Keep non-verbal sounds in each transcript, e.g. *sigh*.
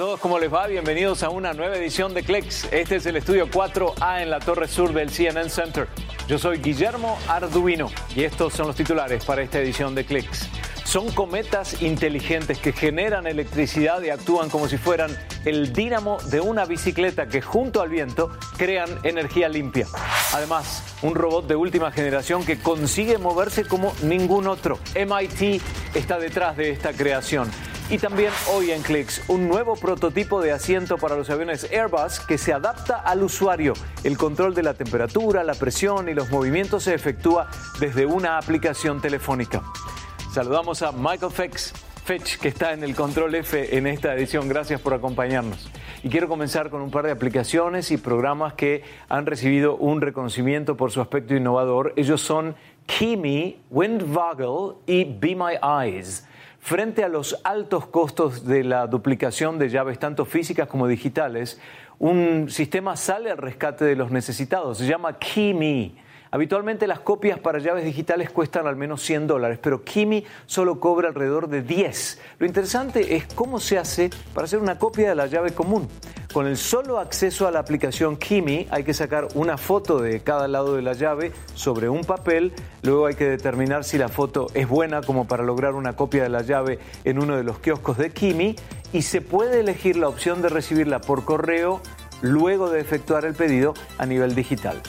todos, ¿cómo les va? Bienvenidos a una nueva edición de Clicks. Este es el estudio 4A en la torre sur del CNN Center. Yo soy Guillermo Arduino y estos son los titulares para esta edición de Clicks. Son cometas inteligentes que generan electricidad y actúan como si fueran el dínamo de una bicicleta que junto al viento crean energía limpia. Además, un robot de última generación que consigue moverse como ningún otro. MIT está detrás de esta creación. Y también hoy en Clicks, un nuevo prototipo de asiento para los aviones Airbus que se adapta al usuario. El control de la temperatura, la presión y los movimientos se efectúa desde una aplicación telefónica. Saludamos a Michael Fetch, Fetch, que está en el control F en esta edición. Gracias por acompañarnos. Y quiero comenzar con un par de aplicaciones y programas que han recibido un reconocimiento por su aspecto innovador. Ellos son Kimi, Windvogel y Be My Eyes. Frente a los altos costos de la duplicación de llaves, tanto físicas como digitales, un sistema sale al rescate de los necesitados. Se llama Kimi. Habitualmente las copias para llaves digitales cuestan al menos 100 dólares, pero Kimi solo cobra alrededor de 10. Lo interesante es cómo se hace para hacer una copia de la llave común. Con el solo acceso a la aplicación Kimi hay que sacar una foto de cada lado de la llave sobre un papel, luego hay que determinar si la foto es buena como para lograr una copia de la llave en uno de los kioscos de Kimi y se puede elegir la opción de recibirla por correo luego de efectuar el pedido a nivel digital.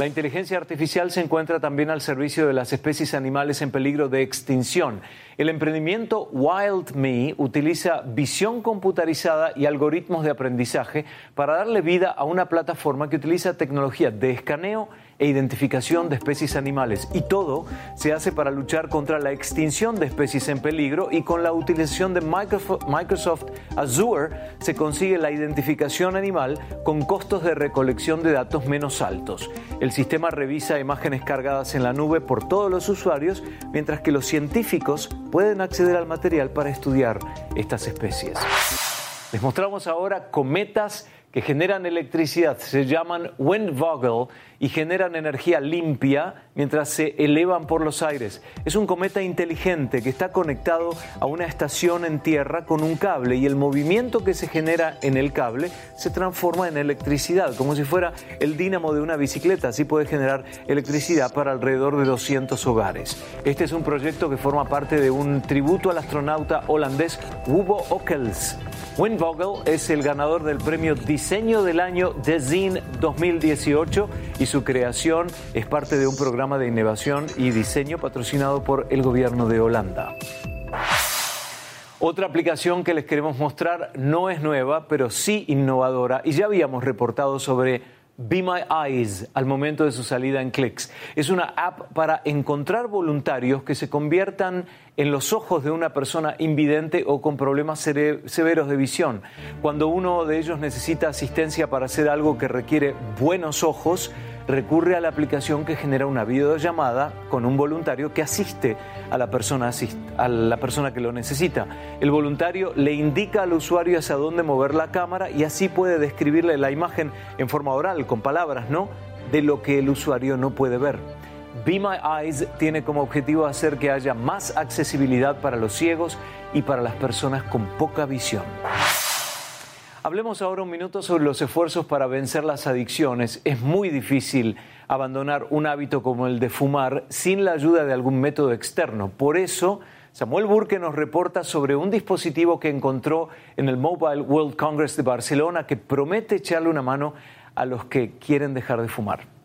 La inteligencia artificial se encuentra también al servicio de las especies animales en peligro de extinción. El emprendimiento WildMe utiliza visión computarizada y algoritmos de aprendizaje para darle vida a una plataforma que utiliza tecnología de escaneo e identificación de especies animales. Y todo se hace para luchar contra la extinción de especies en peligro y con la utilización de Microsoft Azure se consigue la identificación animal con costos de recolección de datos menos altos. El sistema revisa imágenes cargadas en la nube por todos los usuarios, mientras que los científicos pueden acceder al material para estudiar estas especies. Les mostramos ahora cometas que generan electricidad, se llaman Windvogel y generan energía limpia mientras se elevan por los aires. Es un cometa inteligente que está conectado a una estación en tierra con un cable y el movimiento que se genera en el cable se transforma en electricidad, como si fuera el dínamo de una bicicleta. Así puede generar electricidad para alrededor de 200 hogares. Este es un proyecto que forma parte de un tributo al astronauta holandés Hugo Ockels. Windvogel es el ganador del premio Diseño del Año Design 2018 y su creación es parte de un programa de innovación y diseño patrocinado por el gobierno de Holanda. Otra aplicación que les queremos mostrar no es nueva, pero sí innovadora y ya habíamos reportado sobre Be My Eyes al momento de su salida en Clicks. Es una app para encontrar voluntarios que se conviertan en los ojos de una persona invidente o con problemas severos de visión. Cuando uno de ellos necesita asistencia para hacer algo que requiere buenos ojos, recurre a la aplicación que genera una videollamada con un voluntario que asiste a la persona, a la persona que lo necesita. El voluntario le indica al usuario hacia dónde mover la cámara y así puede describirle la imagen en forma oral, con palabras, ¿no? De lo que el usuario no puede ver. Be My Eyes tiene como objetivo hacer que haya más accesibilidad para los ciegos y para las personas con poca visión. Hablemos ahora un minuto sobre los esfuerzos para vencer las adicciones. Es muy difícil abandonar un hábito como el de fumar sin la ayuda de algún método externo. Por eso, Samuel Burke nos reporta sobre un dispositivo que encontró en el Mobile World Congress de Barcelona que promete echarle una mano a los que quieren dejar de fumar.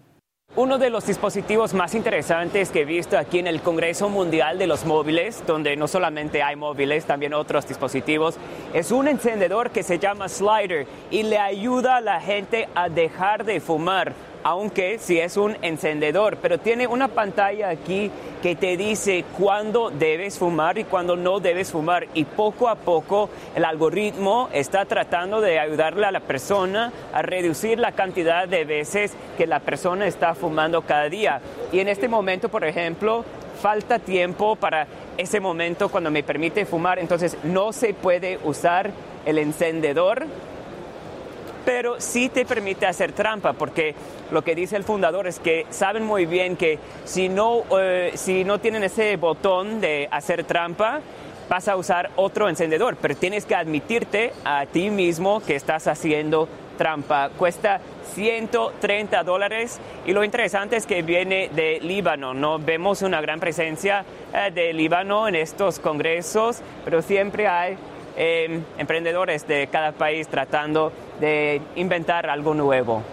Uno de los dispositivos más interesantes que he visto aquí en el Congreso Mundial de los Móviles, donde no solamente hay móviles, también otros dispositivos, es un encendedor que se llama Slider y le ayuda a la gente a dejar de fumar aunque si es un encendedor, pero tiene una pantalla aquí que te dice cuándo debes fumar y cuándo no debes fumar. Y poco a poco el algoritmo está tratando de ayudarle a la persona a reducir la cantidad de veces que la persona está fumando cada día. Y en este momento, por ejemplo, falta tiempo para ese momento cuando me permite fumar, entonces no se puede usar el encendedor pero sí te permite hacer trampa, porque lo que dice el fundador es que saben muy bien que si no, eh, si no tienen ese botón de hacer trampa, vas a usar otro encendedor, pero tienes que admitirte a ti mismo que estás haciendo trampa. Cuesta 130 dólares y lo interesante es que viene de Líbano. No vemos una gran presencia eh, de Líbano en estos congresos, pero siempre hay em, emprendedores de cada país tratando de inventar algo nuevo.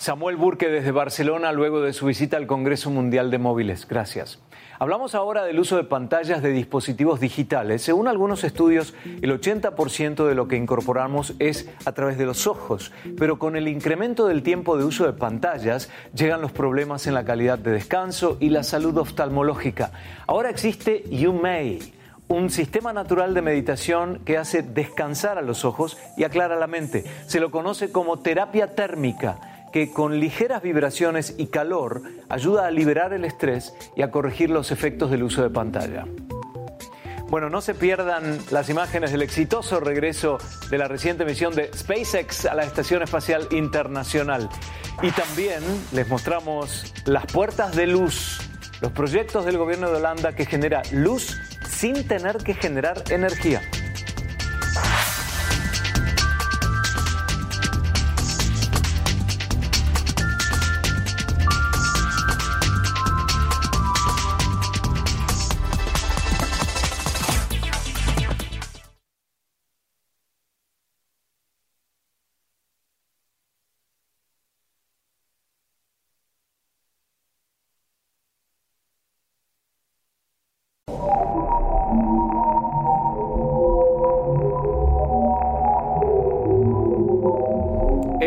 Samuel Burke desde Barcelona luego de su visita al Congreso Mundial de Móviles. Gracias. Hablamos ahora del uso de pantallas de dispositivos digitales. Según algunos estudios, el 80% de lo que incorporamos es a través de los ojos, pero con el incremento del tiempo de uso de pantallas llegan los problemas en la calidad de descanso y la salud oftalmológica. Ahora existe YouMay un sistema natural de meditación que hace descansar a los ojos y aclara la mente. Se lo conoce como terapia térmica que con ligeras vibraciones y calor ayuda a liberar el estrés y a corregir los efectos del uso de pantalla. Bueno, no se pierdan las imágenes del exitoso regreso de la reciente misión de SpaceX a la Estación Espacial Internacional. Y también les mostramos las puertas de luz, los proyectos del gobierno de Holanda que genera luz sin tener que generar energía.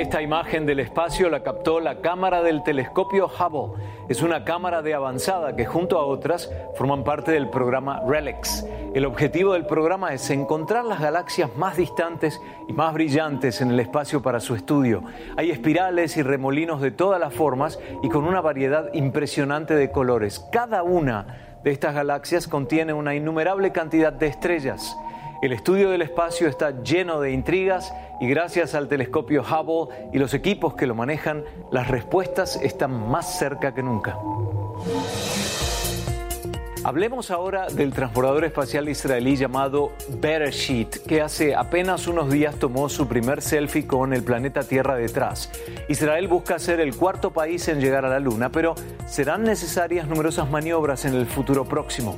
Esta imagen del espacio la captó la cámara del telescopio Hubble. Es una cámara de avanzada que junto a otras forman parte del programa RELEX. El objetivo del programa es encontrar las galaxias más distantes y más brillantes en el espacio para su estudio. Hay espirales y remolinos de todas las formas y con una variedad impresionante de colores. Cada una de estas galaxias contiene una innumerable cantidad de estrellas. El estudio del espacio está lleno de intrigas y gracias al telescopio Hubble y los equipos que lo manejan, las respuestas están más cerca que nunca. Hablemos ahora del transbordador espacial israelí llamado Bereshit, que hace apenas unos días tomó su primer selfie con el planeta Tierra detrás. Israel busca ser el cuarto país en llegar a la Luna, pero serán necesarias numerosas maniobras en el futuro próximo.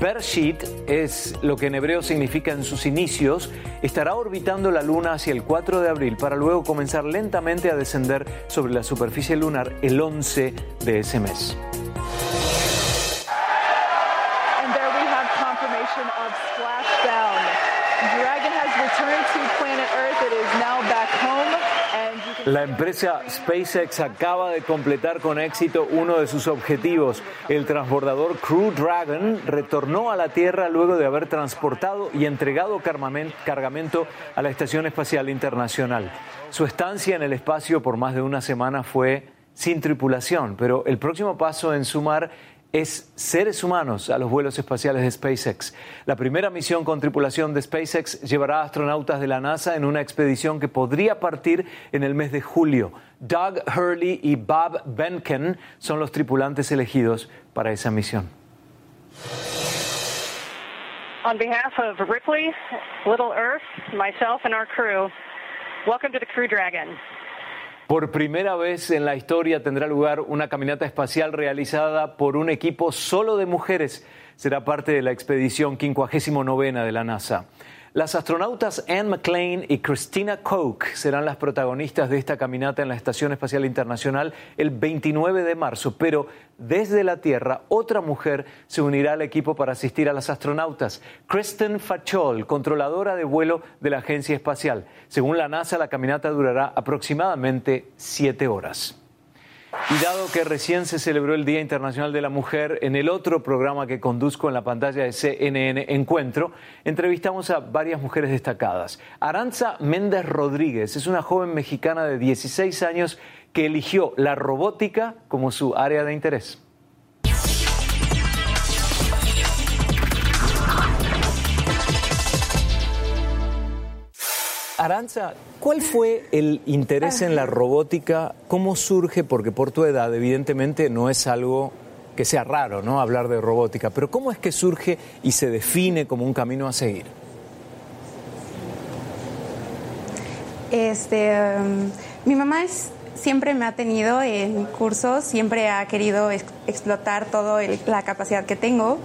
Bereshit es lo que en hebreo significa en sus inicios, estará orbitando la Luna hacia el 4 de abril para luego comenzar lentamente a descender sobre la superficie lunar el 11 de ese mes. La empresa SpaceX acaba de completar con éxito uno de sus objetivos. El transbordador Crew Dragon retornó a la Tierra luego de haber transportado y entregado cargamento a la Estación Espacial Internacional. Su estancia en el espacio por más de una semana fue sin tripulación, pero el próximo paso en sumar es seres humanos a los vuelos espaciales de SpaceX. La primera misión con tripulación de SpaceX llevará a astronautas de la NASA en una expedición que podría partir en el mes de julio. Doug Hurley y Bob Benken son los tripulantes elegidos para esa misión. On behalf of Ripley, Little Earth, myself and our crew, welcome to the Crew Dragon. Por primera vez en la historia tendrá lugar una caminata espacial realizada por un equipo solo de mujeres. Será parte de la expedición 59 de la NASA. Las astronautas Anne McClain y Christina Koch serán las protagonistas de esta caminata en la Estación Espacial Internacional el 29 de marzo, pero desde la Tierra otra mujer se unirá al equipo para asistir a las astronautas, Kristen Fachol, controladora de vuelo de la Agencia Espacial. Según la NASA, la caminata durará aproximadamente siete horas. Y dado que recién se celebró el Día Internacional de la Mujer, en el otro programa que conduzco en la pantalla de CNN Encuentro, entrevistamos a varias mujeres destacadas. Aranza Méndez Rodríguez es una joven mexicana de 16 años que eligió la robótica como su área de interés. Aranza, ¿cuál fue el interés en la robótica? ¿Cómo surge? Porque por tu edad, evidentemente, no es algo que sea raro, ¿no? Hablar de robótica, pero ¿cómo es que surge y se define como un camino a seguir? Este, um, mi mamá es, siempre me ha tenido en cursos, siempre ha querido explotar toda la capacidad que tengo.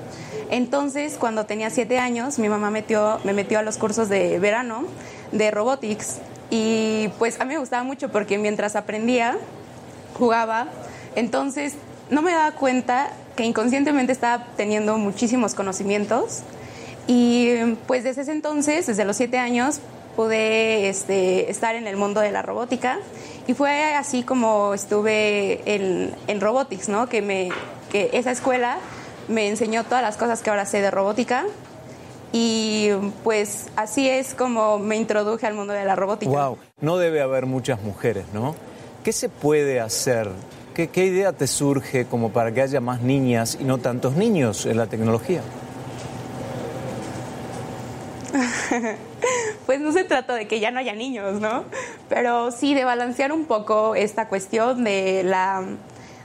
Entonces, cuando tenía siete años, mi mamá metió, me metió a los cursos de verano de robotics. Y pues a mí me gustaba mucho porque mientras aprendía, jugaba, entonces no me daba cuenta que inconscientemente estaba teniendo muchísimos conocimientos. Y pues desde ese entonces, desde los siete años, pude este, estar en el mundo de la robótica y fue así como estuve en, en robotics, ¿no? Que, me, que esa escuela me enseñó todas las cosas que ahora sé de robótica y pues así es como me introduje al mundo de la robótica. Wow, no debe haber muchas mujeres, ¿no? ¿Qué se puede hacer? ¿Qué, qué idea te surge como para que haya más niñas y no tantos niños en la tecnología? *laughs* pues no se trata de que ya no haya niños, ¿no? Pero sí de balancear un poco esta cuestión de la,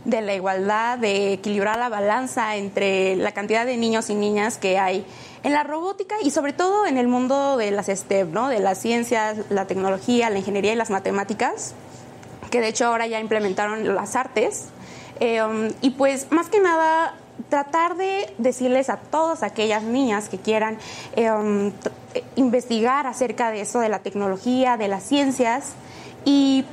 de la igualdad, de equilibrar la balanza entre la cantidad de niños y niñas que hay en la robótica y sobre todo en el mundo de las STEM, ¿no? De las ciencias, la tecnología, la ingeniería y las matemáticas, que de hecho ahora ya implementaron las artes. Eh, y pues más que nada tratar de decirles a todas aquellas niñas que quieran eh, um, investigar acerca de eso, de la tecnología, de las ciencias. Y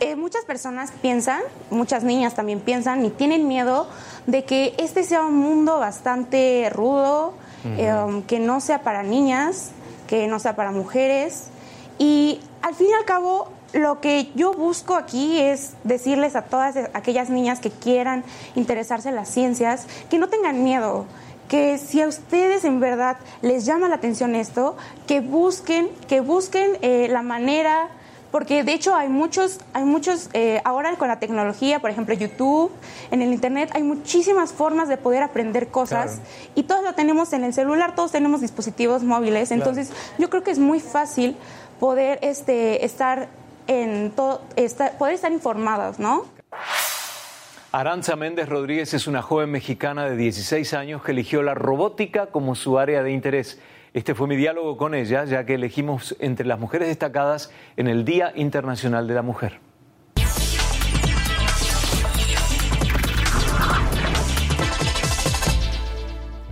eh, muchas personas piensan, muchas niñas también piensan y tienen miedo de que este sea un mundo bastante rudo, eh, um, que no sea para niñas, que no sea para mujeres. Y al fin y al cabo, lo que yo busco aquí es decirles a todas aquellas niñas que quieran interesarse en las ciencias que no tengan miedo, que si a ustedes en verdad les llama la atención esto, que busquen, que busquen eh, la manera, porque de hecho hay muchos, hay muchos, eh, ahora con la tecnología, por ejemplo YouTube, en el Internet, hay muchísimas formas de poder aprender cosas y todos lo tenemos en el celular, todos tenemos dispositivos móviles, entonces yo creo que es muy fácil poder este, estar en todo, poder estar informados, ¿no? Aranza Méndez Rodríguez es una joven mexicana de 16 años que eligió la robótica como su área de interés. Este fue mi diálogo con ella, ya que elegimos entre las mujeres destacadas en el Día Internacional de la Mujer.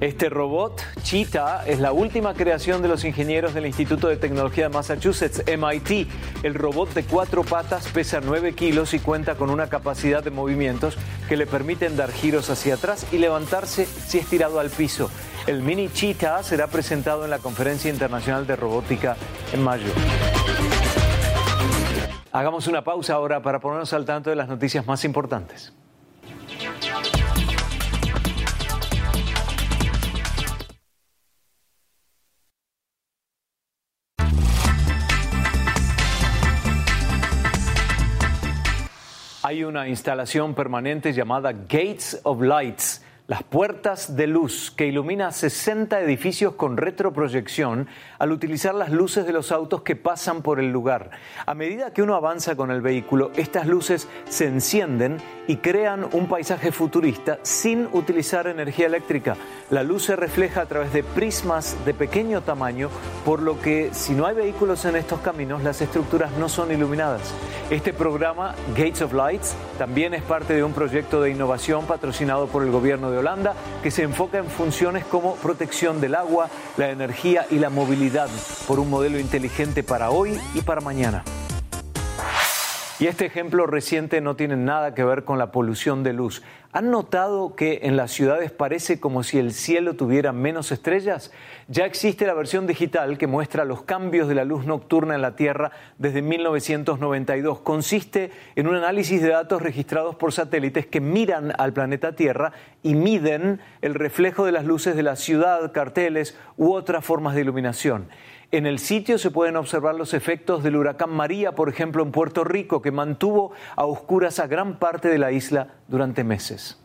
Este robot, Cheetah, es la última creación de los ingenieros del Instituto de Tecnología de Massachusetts, MIT. El robot de cuatro patas pesa 9 kilos y cuenta con una capacidad de movimientos que le permiten dar giros hacia atrás y levantarse si es tirado al piso. El mini Cheetah será presentado en la Conferencia Internacional de Robótica en mayo. Hagamos una pausa ahora para ponernos al tanto de las noticias más importantes. Hay una instalación permanente llamada Gates of Lights las puertas de luz que ilumina 60 edificios con retroproyección al utilizar las luces de los autos que pasan por el lugar. A medida que uno avanza con el vehículo, estas luces se encienden y crean un paisaje futurista sin utilizar energía eléctrica. La luz se refleja a través de prismas de pequeño tamaño, por lo que si no hay vehículos en estos caminos, las estructuras no son iluminadas. Este programa, Gates of Lights, también es parte de un proyecto de innovación patrocinado por el gobierno de Holanda que se enfoca en funciones como protección del agua, la energía y la movilidad por un modelo inteligente para hoy y para mañana. Y este ejemplo reciente no tiene nada que ver con la polución de luz. ¿Han notado que en las ciudades parece como si el cielo tuviera menos estrellas? Ya existe la versión digital que muestra los cambios de la luz nocturna en la Tierra desde 1992. Consiste en un análisis de datos registrados por satélites que miran al planeta Tierra y miden el reflejo de las luces de la ciudad, carteles u otras formas de iluminación. En el sitio se pueden observar los efectos del huracán María, por ejemplo, en Puerto Rico, que mantuvo a oscuras a gran parte de la isla durante meses.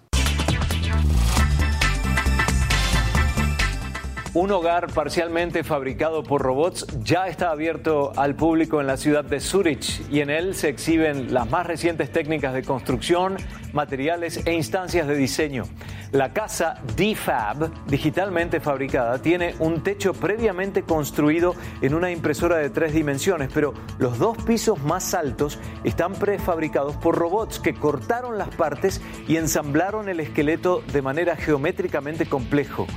Un hogar parcialmente fabricado por robots ya está abierto al público en la ciudad de Zurich y en él se exhiben las más recientes técnicas de construcción, materiales e instancias de diseño. La casa DFAB, digitalmente fabricada, tiene un techo previamente construido en una impresora de tres dimensiones, pero los dos pisos más altos están prefabricados por robots que cortaron las partes y ensamblaron el esqueleto de manera geométricamente complejo.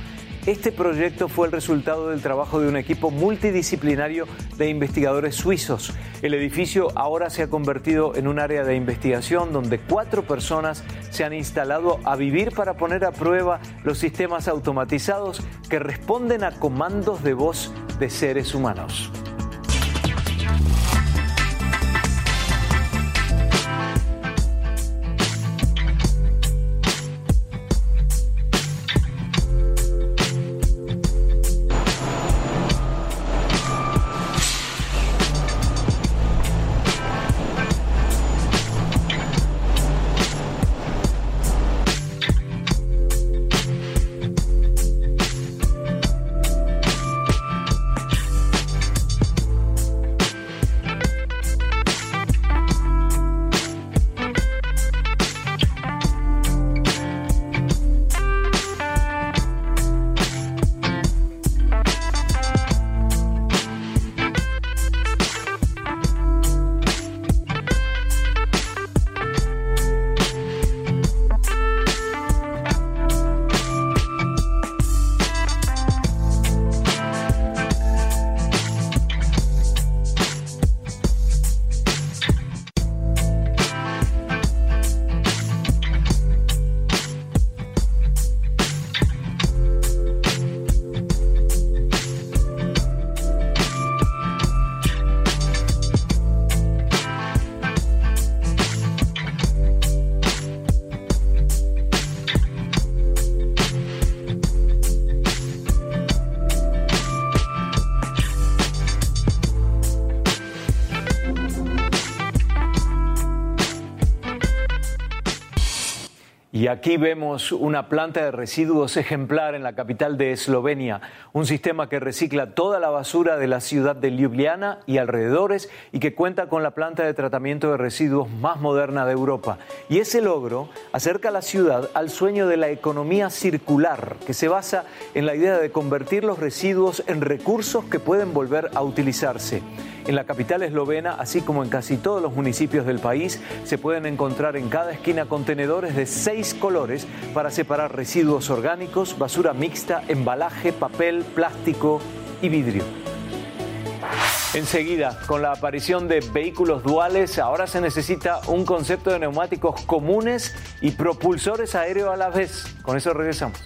Este proyecto fue el resultado del trabajo de un equipo multidisciplinario de investigadores suizos. El edificio ahora se ha convertido en un área de investigación donde cuatro personas se han instalado a vivir para poner a prueba los sistemas automatizados que responden a comandos de voz de seres humanos. Y aquí vemos una planta de residuos ejemplar en la capital de Eslovenia, un sistema que recicla toda la basura de la ciudad de Ljubljana y alrededores y que cuenta con la planta de tratamiento de residuos más moderna de Europa. Y ese logro acerca a la ciudad al sueño de la economía circular, que se basa en la idea de convertir los residuos en recursos que pueden volver a utilizarse. En la capital eslovena, así como en casi todos los municipios del país, se pueden encontrar en cada esquina contenedores de colores para separar residuos orgánicos, basura mixta, embalaje, papel, plástico y vidrio. Enseguida, con la aparición de vehículos duales, ahora se necesita un concepto de neumáticos comunes y propulsores aéreos a la vez. Con eso regresamos.